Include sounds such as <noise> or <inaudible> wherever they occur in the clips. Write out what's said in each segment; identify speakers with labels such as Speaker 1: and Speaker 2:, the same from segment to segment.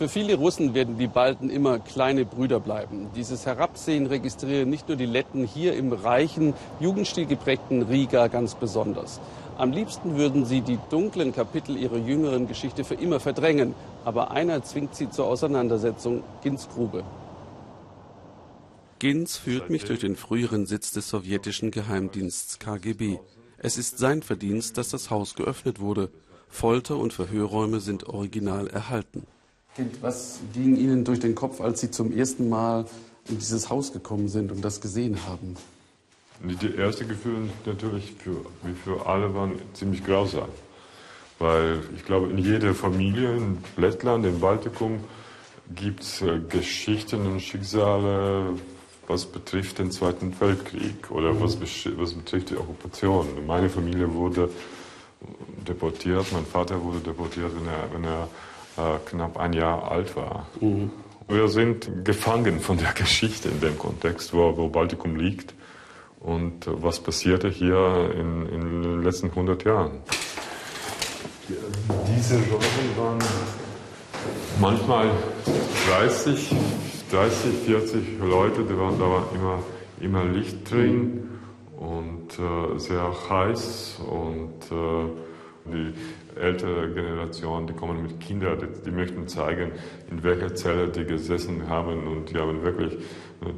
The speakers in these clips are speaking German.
Speaker 1: Für viele Russen werden die Balten immer kleine Brüder bleiben. Dieses Herabsehen registrieren nicht nur die Letten hier im reichen, jugendstil geprägten Riga ganz besonders. Am liebsten würden sie die dunklen Kapitel ihrer jüngeren Geschichte für immer verdrängen. Aber einer zwingt sie zur Auseinandersetzung, Gins Grube. Gins führt mich durch den früheren Sitz des sowjetischen Geheimdienstes KGB. Es ist sein Verdienst, dass das Haus geöffnet wurde. Folter- und Verhörräume sind original erhalten. Was ging Ihnen durch den Kopf, als Sie zum ersten Mal in dieses Haus gekommen sind und das gesehen haben?
Speaker 2: Die erste Gefühle natürlich für, wie für alle waren ziemlich grausam. Weil ich glaube, in jeder Familie in Lettland, im Baltikum, gibt es äh, Geschichten und Schicksale, was betrifft den Zweiten Weltkrieg oder mhm. was, was betrifft die Okkupation. Meine Familie wurde deportiert, mein Vater wurde deportiert, wenn er, wenn er knapp ein Jahr alt war. Mhm. Wir sind gefangen von der <laughs> Geschichte in dem Kontext, wo, wo Baltikum liegt und äh, was passierte hier in, in den letzten 100 Jahren. Diese Rosen waren manchmal 30, 30, 40 Leute, da war, da immer, immer Licht drin und äh, sehr heiß und äh, die ältere Generation, die kommen mit Kindern, die, die, möchten zeigen, in welcher Zelle die gesessen haben und die haben wirklich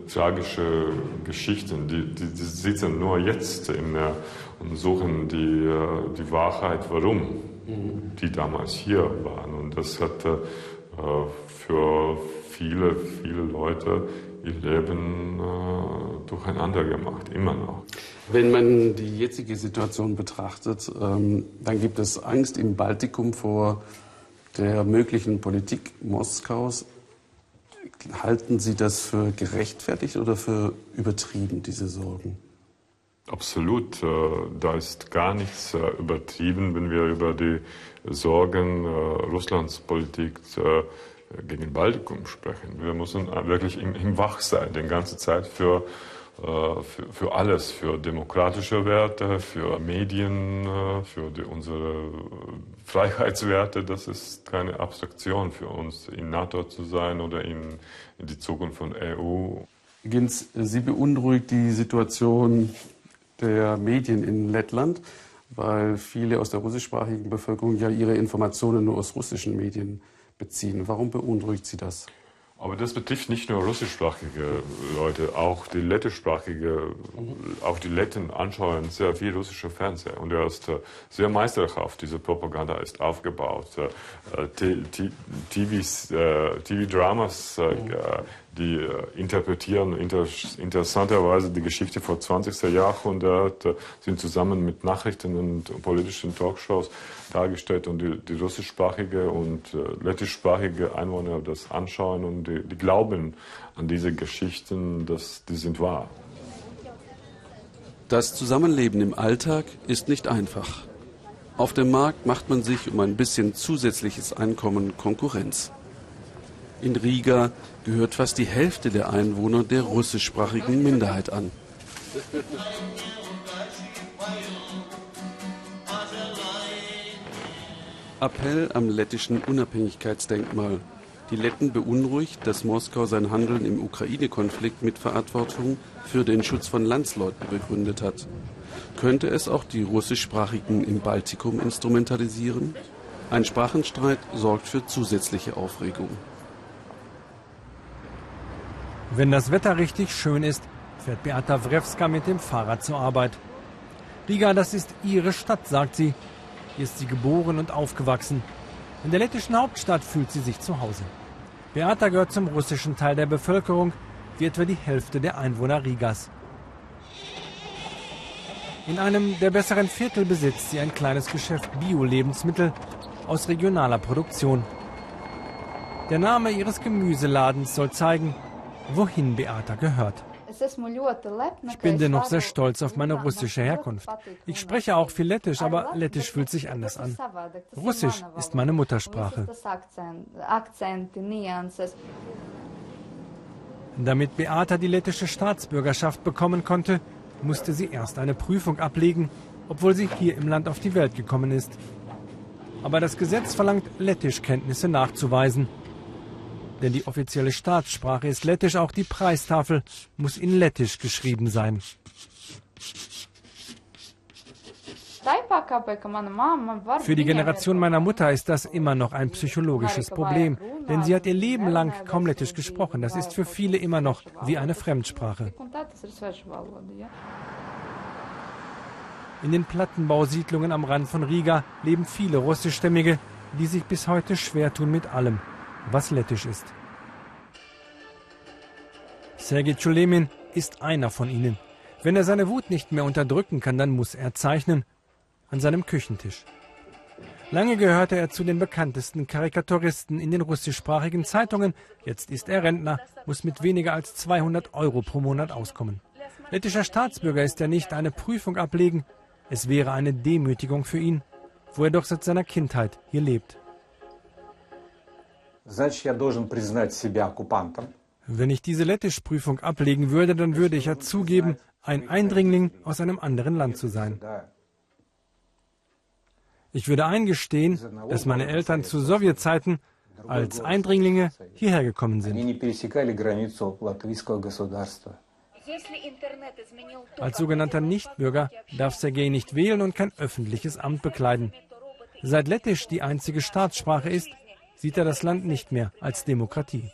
Speaker 2: tragische Geschichten. Die, die, die sitzen nur jetzt in, äh, und suchen die, äh, die Wahrheit, warum mhm. die damals hier waren. Und das hat äh, für viele, viele Leute ihr Leben äh, durcheinander gemacht, immer noch.
Speaker 1: Wenn man die jetzige Situation betrachtet, ähm, dann gibt es Angst im Baltikum vor der möglichen Politik Moskaus. Halten Sie das für gerechtfertigt oder für übertrieben, diese Sorgen?
Speaker 2: Absolut. Äh, da ist gar nichts äh, übertrieben, wenn wir über die Sorgen äh, Russlands Politik gegen Baltikum sprechen. Wir müssen wirklich im, im Wach sein, die ganze Zeit für, für, für, alles, für demokratische Werte, für Medien, für die, unsere Freiheitswerte. Das ist keine Abstraktion für uns, in NATO zu sein oder in, in die Zukunft von EU.
Speaker 1: Gins, Sie beunruhigt die Situation der Medien in Lettland, weil viele aus der russischsprachigen Bevölkerung ja ihre Informationen nur aus russischen Medien beziehen. Warum beunruhigt Sie das?
Speaker 2: Aber das betrifft nicht nur russischsprachige Leute, auch die lettischsprachige, auch die Letten anschauen sehr viel russische Fernseher. Und er ist äh, sehr meisterhaft, diese Propaganda ist aufgebaut. Äh, TV-Dramas, äh, die interpretieren inter interessanterweise die Geschichte vor 20. Jahrhundert, sind zusammen mit Nachrichten und politischen Talkshows dargestellt und die, die russischsprachige und äh, lettischsprachige Einwohner das anschauen und die, die glauben an diese Geschichten, dass die sind wahr.
Speaker 1: Das Zusammenleben im Alltag ist nicht einfach. Auf dem Markt macht man sich um ein bisschen zusätzliches Einkommen Konkurrenz. In Riga gehört fast die Hälfte der Einwohner der russischsprachigen Minderheit an. Appell am lettischen Unabhängigkeitsdenkmal. Die Letten beunruhigt, dass Moskau sein Handeln im Ukraine-Konflikt mit Verantwortung für den Schutz von Landsleuten begründet hat. Könnte es auch die russischsprachigen im Baltikum instrumentalisieren? Ein Sprachenstreit sorgt für zusätzliche Aufregung.
Speaker 3: Wenn das Wetter richtig schön ist, fährt Beata Wrewska mit dem Fahrrad zur Arbeit. Riga, das ist ihre Stadt, sagt sie. Hier ist sie geboren und aufgewachsen. In der lettischen Hauptstadt fühlt sie sich zu Hause. Beata gehört zum russischen Teil der Bevölkerung, wie etwa die Hälfte der Einwohner Rigas. In einem der besseren Viertel besitzt sie ein kleines Geschäft Bio-Lebensmittel aus regionaler Produktion. Der Name ihres Gemüseladens soll zeigen, wohin Beata gehört. Ich bin dennoch sehr stolz auf meine russische Herkunft. Ich spreche auch viel Lettisch, aber Lettisch fühlt sich anders an. Russisch ist meine Muttersprache. Damit Beata die lettische Staatsbürgerschaft bekommen konnte, musste sie erst eine Prüfung ablegen, obwohl sie hier im Land auf die Welt gekommen ist. Aber das Gesetz verlangt Lettischkenntnisse nachzuweisen. Denn die offizielle Staatssprache ist Lettisch, auch die Preistafel muss in Lettisch geschrieben sein. Für die Generation meiner Mutter ist das immer noch ein psychologisches Problem, denn sie hat ihr Leben lang kaum Lettisch gesprochen. Das ist für viele immer noch wie eine Fremdsprache. In den Plattenbausiedlungen am Rand von Riga leben viele russischstämmige, die sich bis heute schwer tun mit allem, was lettisch ist. Sergei Chulemin ist einer von ihnen. Wenn er seine Wut nicht mehr unterdrücken kann, dann muss er zeichnen an seinem Küchentisch. Lange gehörte er zu den bekanntesten Karikaturisten in den russischsprachigen Zeitungen. Jetzt ist er Rentner, muss mit weniger als 200 Euro pro Monat auskommen. Lettischer Staatsbürger ist er nicht, eine Prüfung ablegen. Es wäre eine Demütigung für ihn, wo er doch seit seiner Kindheit hier lebt. Wenn ich diese Lettischprüfung ablegen würde, dann würde ich ja zugeben, ein Eindringling aus einem anderen Land zu sein. Ich würde eingestehen, dass meine Eltern zu Sowjetzeiten als Eindringlinge hierher gekommen sind. Als sogenannter Nichtbürger darf Sergei nicht wählen und kein öffentliches Amt bekleiden. Seit Lettisch die einzige Staatssprache ist, sieht er das Land nicht mehr als Demokratie.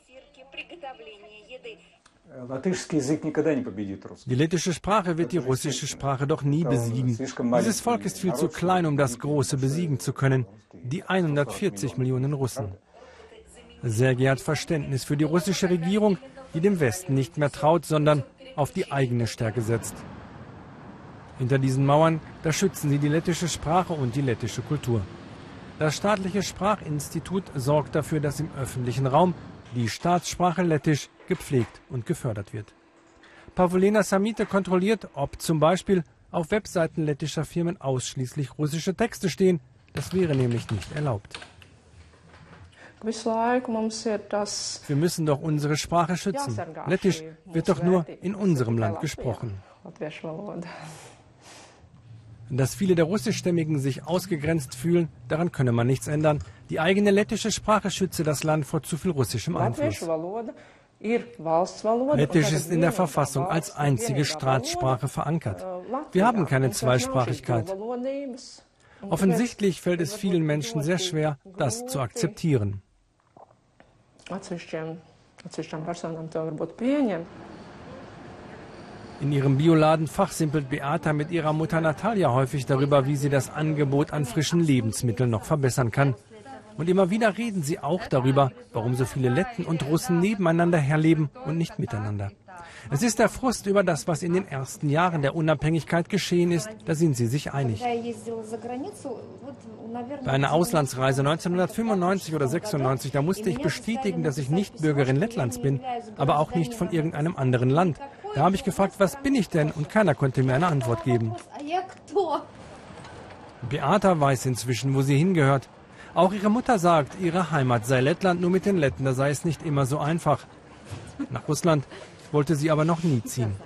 Speaker 3: Die lettische Sprache wird die russische Sprache doch nie besiegen. Dieses Volk ist viel zu klein, um das Große besiegen zu können. Die 140 Millionen Russen. Sergei hat Verständnis für die russische Regierung, die dem Westen nicht mehr traut, sondern auf die eigene Stärke setzt. Hinter diesen Mauern, da schützen sie die lettische Sprache und die lettische Kultur. Das staatliche Sprachinstitut sorgt dafür, dass im öffentlichen Raum die Staatssprache Lettisch gepflegt und gefördert wird. Pavlena Samite kontrolliert, ob zum Beispiel auf Webseiten lettischer Firmen ausschließlich russische Texte stehen. Das wäre nämlich nicht erlaubt. Wir müssen doch unsere Sprache schützen. Lettisch wird doch nur in unserem Land gesprochen. Dass viele der Russischstämmigen sich ausgegrenzt fühlen, daran könne man nichts ändern. Die eigene lettische Sprache schütze das Land vor zu viel russischem Einfluss. Lettisch ist in der Verfassung als einzige Staatssprache verankert. Wir haben keine Zweisprachigkeit. Offensichtlich fällt es vielen Menschen sehr schwer, das zu akzeptieren. In ihrem Bioladen fachsimpelt Beata mit ihrer Mutter Natalia häufig darüber, wie sie das Angebot an frischen Lebensmitteln noch verbessern kann. Und immer wieder reden sie auch darüber, warum so viele Letten und Russen nebeneinander herleben und nicht miteinander. Es ist der Frust über das, was in den ersten Jahren der Unabhängigkeit geschehen ist. Da sind sie sich einig. Bei einer Auslandsreise 1995 oder 96, da musste ich bestätigen, dass ich nicht Bürgerin Lettlands bin, aber auch nicht von irgendeinem anderen Land. Da habe ich gefragt, was bin ich denn? Und keiner konnte mir eine Antwort geben. Beata weiß inzwischen, wo sie hingehört. Auch ihre Mutter sagt, ihre Heimat sei Lettland, nur mit den Letten, da sei es nicht immer so einfach. Nach Russland wollte sie aber noch nie ziehen.